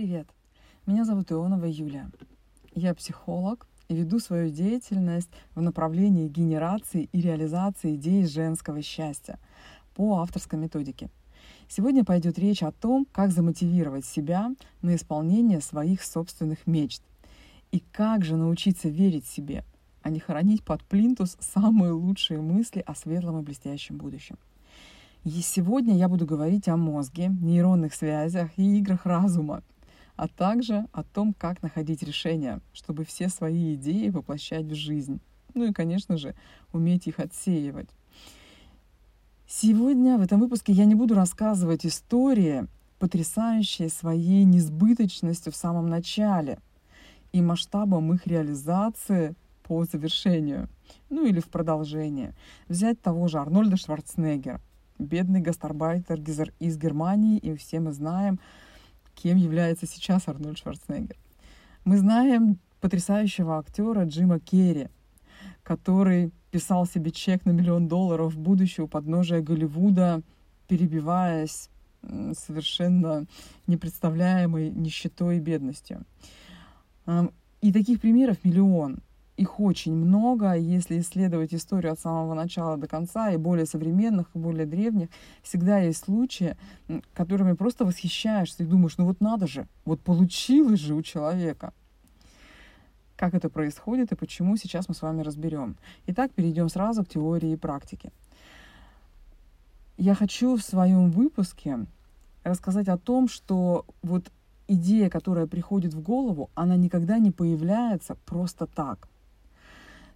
Привет! Меня зовут Ионова Юлия. Я психолог и веду свою деятельность в направлении генерации и реализации идей женского счастья по авторской методике. Сегодня пойдет речь о том, как замотивировать себя на исполнение своих собственных мечт и как же научиться верить себе, а не хоронить под плинтус самые лучшие мысли о светлом и блестящем будущем. И сегодня я буду говорить о мозге, нейронных связях и играх разума, а также о том, как находить решения, чтобы все свои идеи воплощать в жизнь. Ну и, конечно же, уметь их отсеивать. Сегодня в этом выпуске я не буду рассказывать истории, потрясающие своей несбыточностью в самом начале и масштабом их реализации по завершению, ну или в продолжение. Взять того же Арнольда Шварценеггера, бедный гастарбайтер из Германии, и все мы знаем, кем является сейчас Арнольд Шварценеггер. Мы знаем потрясающего актера Джима Керри, который писал себе чек на миллион долларов в будущее у подножия Голливуда, перебиваясь совершенно непредставляемой нищетой и бедностью. И таких примеров миллион. Их очень много, если исследовать историю от самого начала до конца, и более современных, и более древних, всегда есть случаи, которыми просто восхищаешься и думаешь, ну вот надо же, вот получилось же у человека. Как это происходит и почему, сейчас мы с вами разберем. Итак, перейдем сразу к теории и практике. Я хочу в своем выпуске рассказать о том, что вот идея, которая приходит в голову, она никогда не появляется просто так.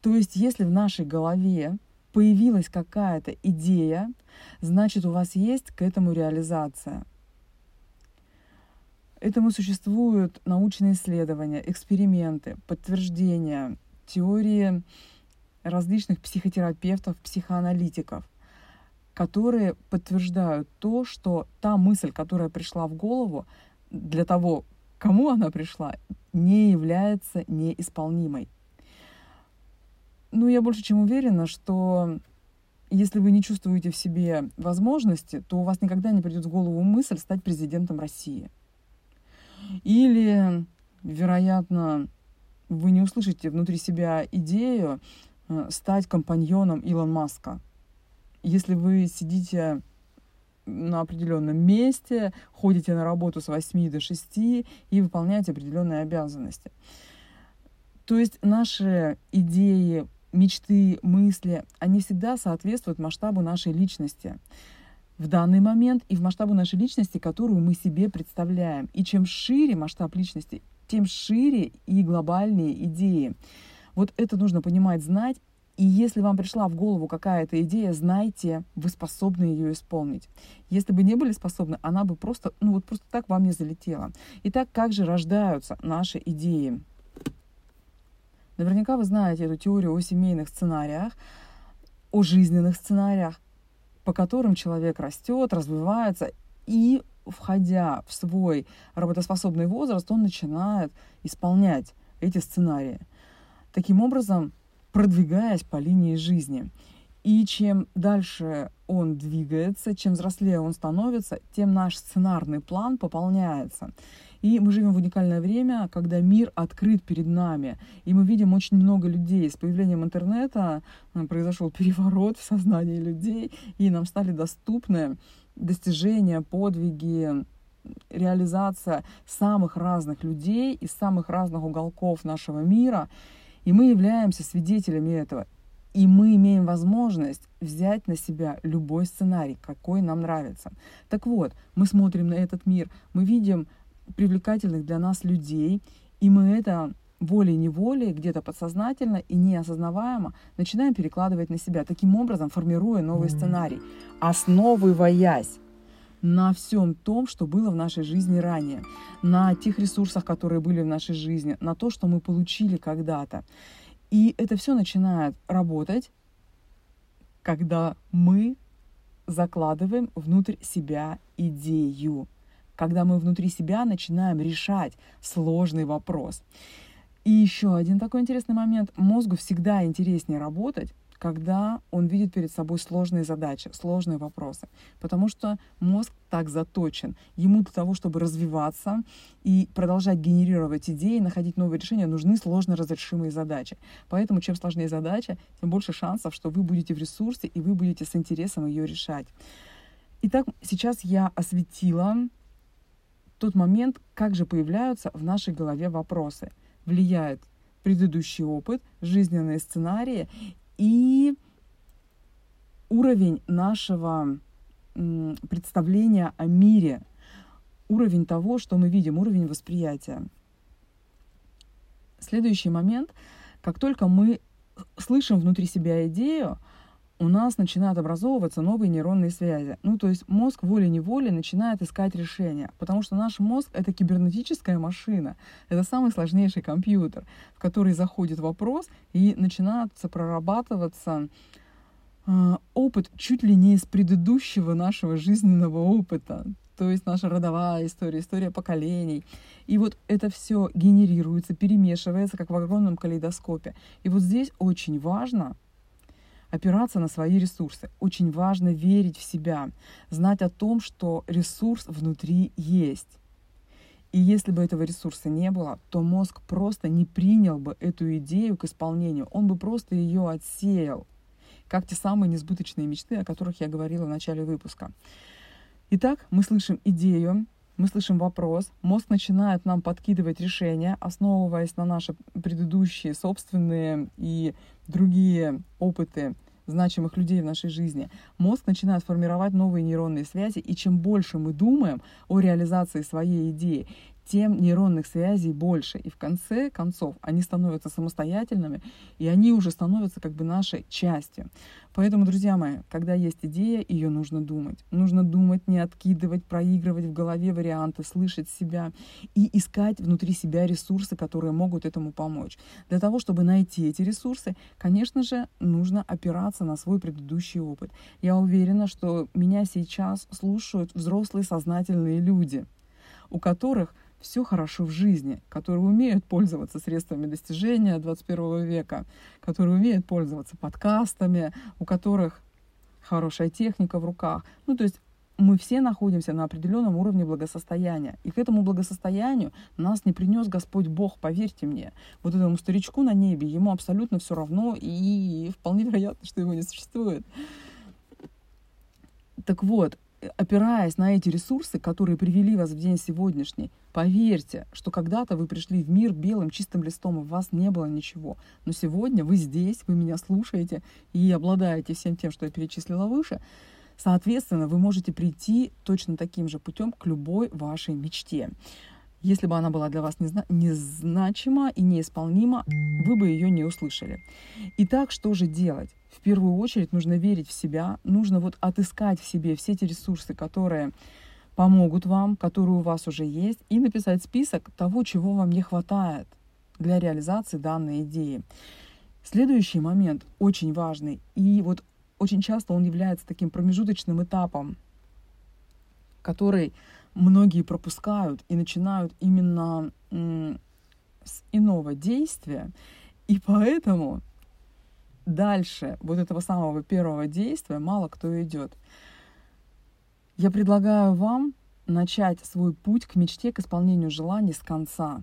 То есть, если в нашей голове появилась какая-то идея, значит, у вас есть к этому реализация. Этому существуют научные исследования, эксперименты, подтверждения, теории различных психотерапевтов, психоаналитиков, которые подтверждают то, что та мысль, которая пришла в голову, для того, кому она пришла, не является неисполнимой. Ну, я больше чем уверена, что если вы не чувствуете в себе возможности, то у вас никогда не придет в голову мысль стать президентом России. Или, вероятно, вы не услышите внутри себя идею э, стать компаньоном Илон Маска. Если вы сидите на определенном месте, ходите на работу с 8 до 6 и выполняете определенные обязанности. То есть наши идеи, мечты, мысли, они всегда соответствуют масштабу нашей личности в данный момент и в масштабу нашей личности, которую мы себе представляем. И чем шире масштаб личности, тем шире и глобальнее идеи. Вот это нужно понимать, знать. И если вам пришла в голову какая-то идея, знайте, вы способны ее исполнить. Если бы не были способны, она бы просто, ну вот просто так вам не залетела. Итак, как же рождаются наши идеи? Наверняка вы знаете эту теорию о семейных сценариях, о жизненных сценариях, по которым человек растет, развивается и, входя в свой работоспособный возраст, он начинает исполнять эти сценарии. Таким образом, продвигаясь по линии жизни. И чем дальше он двигается, чем взрослее он становится, тем наш сценарный план пополняется. И мы живем в уникальное время, когда мир открыт перед нами. И мы видим очень много людей. С появлением интернета э, произошел переворот в сознании людей, и нам стали доступны достижения, подвиги, реализация самых разных людей из самых разных уголков нашего мира. И мы являемся свидетелями этого. И мы имеем возможность взять на себя любой сценарий, какой нам нравится. Так вот, мы смотрим на этот мир, мы видим привлекательных для нас людей, и мы это волей-неволей, где-то подсознательно и неосознаваемо начинаем перекладывать на себя, таким образом формируя новый сценарий, основываясь на всем том, что было в нашей жизни ранее, на тех ресурсах, которые были в нашей жизни, на то, что мы получили когда-то. И это все начинает работать, когда мы закладываем внутрь себя идею когда мы внутри себя начинаем решать сложный вопрос. И еще один такой интересный момент. Мозгу всегда интереснее работать, когда он видит перед собой сложные задачи, сложные вопросы. Потому что мозг так заточен. Ему для того, чтобы развиваться и продолжать генерировать идеи, находить новые решения, нужны сложно разрешимые задачи. Поэтому чем сложнее задача, тем больше шансов, что вы будете в ресурсе и вы будете с интересом ее решать. Итак, сейчас я осветила тот момент, как же появляются в нашей голове вопросы. Влияет предыдущий опыт, жизненные сценарии и уровень нашего представления о мире, уровень того, что мы видим, уровень восприятия. Следующий момент, как только мы слышим внутри себя идею, у нас начинают образовываться новые нейронные связи. Ну, то есть мозг волей-неволей начинает искать решения, потому что наш мозг — это кибернетическая машина, это самый сложнейший компьютер, в который заходит вопрос и начинается прорабатываться э, опыт чуть ли не из предыдущего нашего жизненного опыта, то есть наша родовая история, история поколений. И вот это все генерируется, перемешивается, как в огромном калейдоскопе. И вот здесь очень важно — опираться на свои ресурсы. Очень важно верить в себя, знать о том, что ресурс внутри есть. И если бы этого ресурса не было, то мозг просто не принял бы эту идею к исполнению. Он бы просто ее отсеял, как те самые несбыточные мечты, о которых я говорила в начале выпуска. Итак, мы слышим идею, мы слышим вопрос, мозг начинает нам подкидывать решения, основываясь на наши предыдущие собственные и другие опыты значимых людей в нашей жизни, мозг начинает формировать новые нейронные связи, и чем больше мы думаем о реализации своей идеи, тем нейронных связей больше. И в конце концов они становятся самостоятельными, и они уже становятся как бы нашей частью. Поэтому, друзья мои, когда есть идея, ее нужно думать. Нужно думать, не откидывать, проигрывать в голове варианты, слышать себя и искать внутри себя ресурсы, которые могут этому помочь. Для того, чтобы найти эти ресурсы, конечно же, нужно опираться на свой предыдущий опыт. Я уверена, что меня сейчас слушают взрослые сознательные люди, у которых все хорошо в жизни, которые умеют пользоваться средствами достижения 21 века, которые умеют пользоваться подкастами, у которых хорошая техника в руках. Ну, то есть мы все находимся на определенном уровне благосостояния. И к этому благосостоянию нас не принес Господь Бог, поверьте мне. Вот этому старичку на небе, ему абсолютно все равно, и вполне вероятно, что его не существует. Так вот, опираясь на эти ресурсы, которые привели вас в день сегодняшний, поверьте, что когда-то вы пришли в мир белым чистым листом, и у вас не было ничего. Но сегодня вы здесь, вы меня слушаете и обладаете всем тем, что я перечислила выше. Соответственно, вы можете прийти точно таким же путем к любой вашей мечте. Если бы она была для вас незна- незначима и неисполнима, вы бы ее не услышали. Итак, что же делать? В первую очередь нужно верить в себя, нужно вот отыскать в себе все эти ресурсы, которые помогут вам, которые у вас уже есть, и написать список того, чего вам не хватает для реализации данной идеи. Следующий момент очень важный, и вот очень часто он является таким промежуточным этапом, который многие пропускают и начинают именно с иного действия. И поэтому дальше вот этого самого первого действия мало кто идет. Я предлагаю вам начать свой путь к мечте, к исполнению желаний с конца,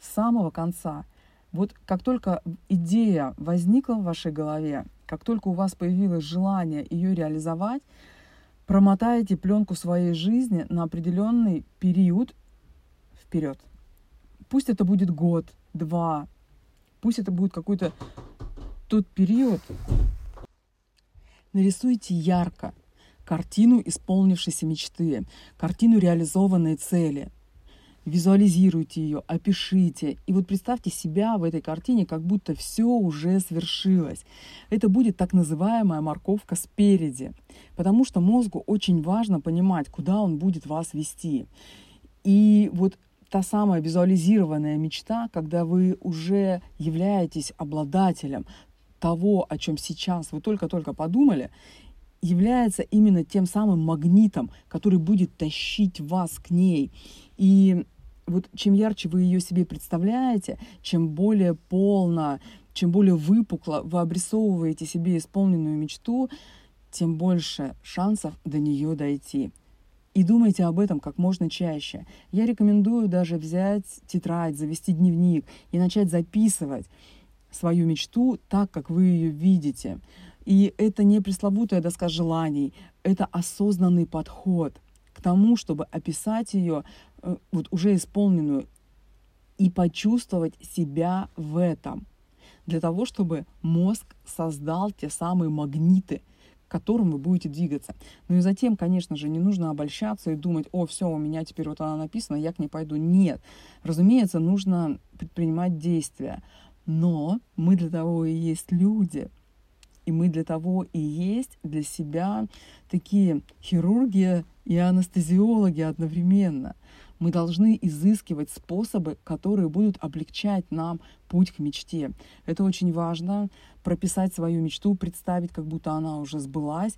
с самого конца. Вот как только идея возникла в вашей голове, как только у вас появилось желание ее реализовать, промотаете пленку своей жизни на определенный период вперед. Пусть это будет год, два, пусть это будет какой-то тот период. Нарисуйте ярко картину исполнившейся мечты, картину реализованной цели – визуализируйте ее, опишите. И вот представьте себя в этой картине, как будто все уже свершилось. Это будет так называемая морковка спереди, потому что мозгу очень важно понимать, куда он будет вас вести. И вот та самая визуализированная мечта, когда вы уже являетесь обладателем того, о чем сейчас вы только-только подумали, является именно тем самым магнитом, который будет тащить вас к ней. И вот чем ярче вы ее себе представляете, чем более полно чем более выпукло вы обрисовываете себе исполненную мечту, тем больше шансов до нее дойти. И думайте об этом как можно чаще. Я рекомендую даже взять тетрадь, завести дневник и начать записывать свою мечту так, как вы ее видите. И это не пресловутая доска желаний, это осознанный подход к тому, чтобы описать ее вот уже исполненную и почувствовать себя в этом, для того, чтобы мозг создал те самые магниты – которым вы будете двигаться. Ну и затем, конечно же, не нужно обольщаться и думать, о, все, у меня теперь вот она написана, я к ней пойду. Нет. Разумеется, нужно предпринимать действия. Но мы для того и есть люди. И мы для того и есть для себя такие хирурги и анестезиологи одновременно. Мы должны изыскивать способы, которые будут облегчать нам путь к мечте. Это очень важно, прописать свою мечту, представить, как будто она уже сбылась,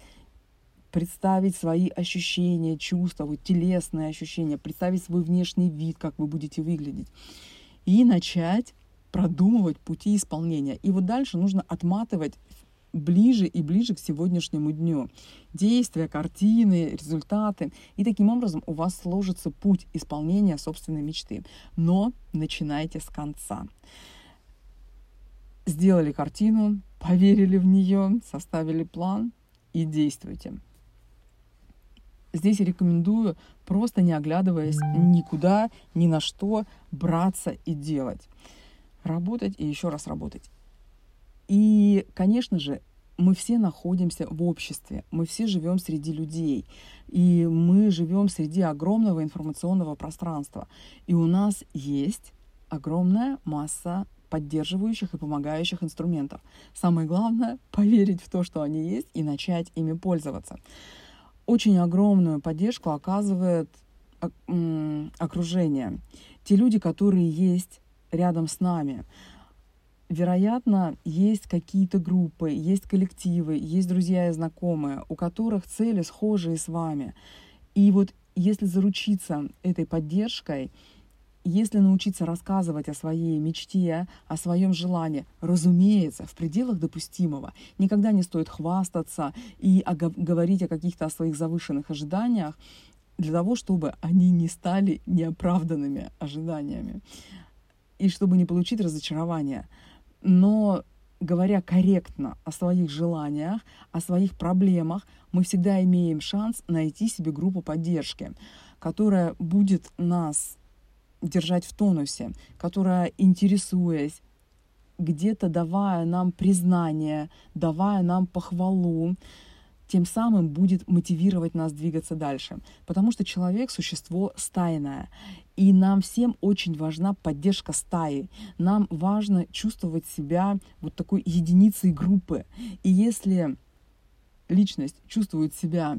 представить свои ощущения, чувства, вот телесные ощущения, представить свой внешний вид, как вы будете выглядеть. И начать продумывать пути исполнения. И вот дальше нужно отматывать ближе и ближе к сегодняшнему дню. Действия, картины, результаты. И таким образом у вас сложится путь исполнения собственной мечты. Но начинайте с конца. Сделали картину, поверили в нее, составили план и действуйте. Здесь рекомендую, просто не оглядываясь никуда, ни на что, браться и делать. Работать и еще раз работать. И, конечно же, мы все находимся в обществе, мы все живем среди людей, и мы живем среди огромного информационного пространства. И у нас есть огромная масса поддерживающих и помогающих инструментов. Самое главное — поверить в то, что они есть, и начать ими пользоваться. Очень огромную поддержку оказывает окружение. Те люди, которые есть рядом с нами вероятно, есть какие-то группы, есть коллективы, есть друзья и знакомые, у которых цели схожие с вами. И вот если заручиться этой поддержкой, если научиться рассказывать о своей мечте, о своем желании, разумеется, в пределах допустимого, никогда не стоит хвастаться и говорить о каких-то своих завышенных ожиданиях для того, чтобы они не стали неоправданными ожиданиями и чтобы не получить разочарование но говоря корректно о своих желаниях, о своих проблемах, мы всегда имеем шанс найти себе группу поддержки, которая будет нас держать в тонусе, которая, интересуясь, где-то давая нам признание, давая нам похвалу, тем самым будет мотивировать нас двигаться дальше. Потому что человек — существо стайное. И нам всем очень важна поддержка стаи. Нам важно чувствовать себя вот такой единицей группы. И если личность чувствует себя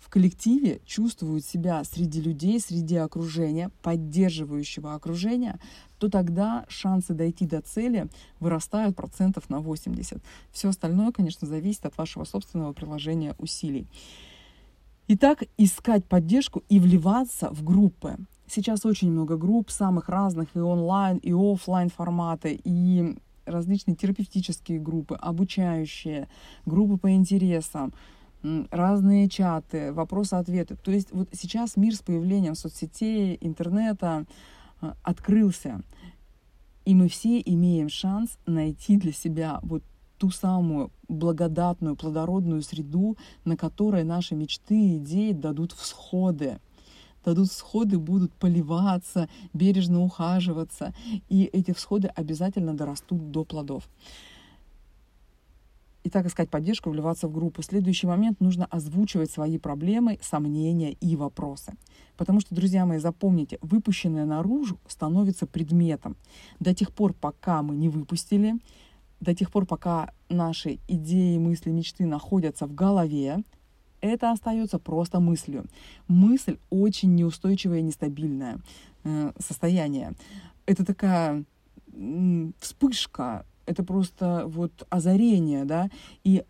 в коллективе, чувствует себя среди людей, среди окружения, поддерживающего окружения, то тогда шансы дойти до цели вырастают процентов на 80. Все остальное, конечно, зависит от вашего собственного приложения усилий. Итак, искать поддержку и вливаться в группы. Сейчас очень много групп, самых разных, и онлайн, и офлайн форматы, и различные терапевтические группы, обучающие, группы по интересам, разные чаты, вопросы-ответы. То есть вот сейчас мир с появлением соцсетей, интернета э, открылся. И мы все имеем шанс найти для себя вот ту самую благодатную, плодородную среду, на которой наши мечты и идеи дадут всходы дадут всходы, будут поливаться, бережно ухаживаться, и эти всходы обязательно дорастут до плодов. Итак, искать поддержку, вливаться в группу. Следующий момент нужно озвучивать свои проблемы, сомнения и вопросы. Потому что, друзья мои, запомните, выпущенное наружу становится предметом. До тех пор, пока мы не выпустили, до тех пор, пока наши идеи, мысли, мечты находятся в голове, это остается просто мыслью. Мысль очень неустойчивое нестабильное э, состояние. Это такая вспышка, это просто вот озарение, да, и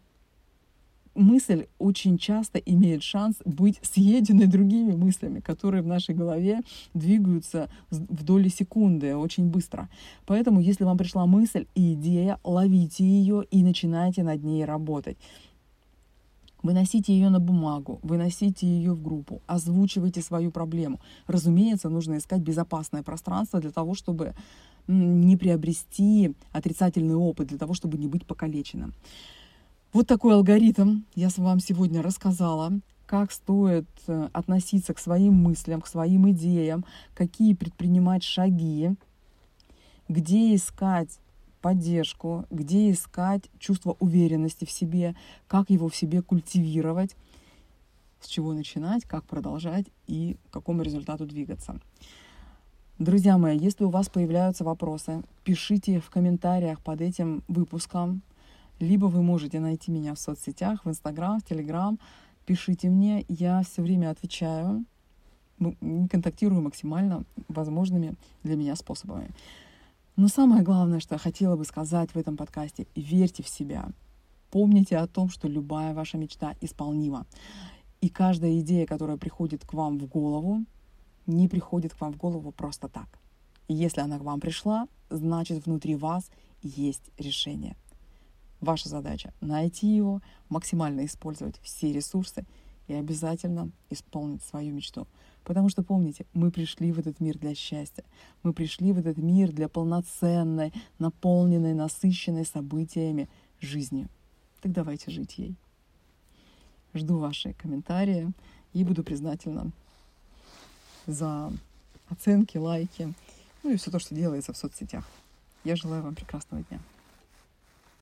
мысль очень часто имеет шанс быть съеденной другими мыслями, которые в нашей голове двигаются в доли секунды очень быстро. Поэтому, если вам пришла мысль и идея, ловите ее и начинайте над ней работать. Выносите ее на бумагу, выносите ее в группу, озвучивайте свою проблему. Разумеется, нужно искать безопасное пространство для того, чтобы не приобрести отрицательный опыт, для того, чтобы не быть покалеченным. Вот такой алгоритм я вам сегодня рассказала, как стоит э, относиться к своим мыслям, к своим идеям, какие предпринимать шаги, где искать поддержку, где искать чувство уверенности в себе, как его в себе культивировать, с чего начинать, как продолжать и к какому результату двигаться. Друзья мои, если у вас появляются вопросы, пишите в комментариях под этим выпуском, либо вы можете найти меня в соцсетях, в Инстаграм, в Телеграм, пишите мне, я все время отвечаю, контактирую максимально возможными для меня способами. Но самое главное, что я хотела бы сказать в этом подкасте, верьте в себя. Помните о том, что любая ваша мечта исполнима. И каждая идея, которая приходит к вам в голову, не приходит к вам в голову просто так. И если она к вам пришла, значит внутри вас есть решение. Ваша задача — найти его, максимально использовать все ресурсы и обязательно исполнить свою мечту. Потому что помните, мы пришли в этот мир для счастья. Мы пришли в этот мир для полноценной, наполненной, насыщенной событиями жизни. Так давайте жить ей. Жду ваши комментарии и буду признательна за оценки, лайки, ну и все то, что делается в соцсетях. Я желаю вам прекрасного дня.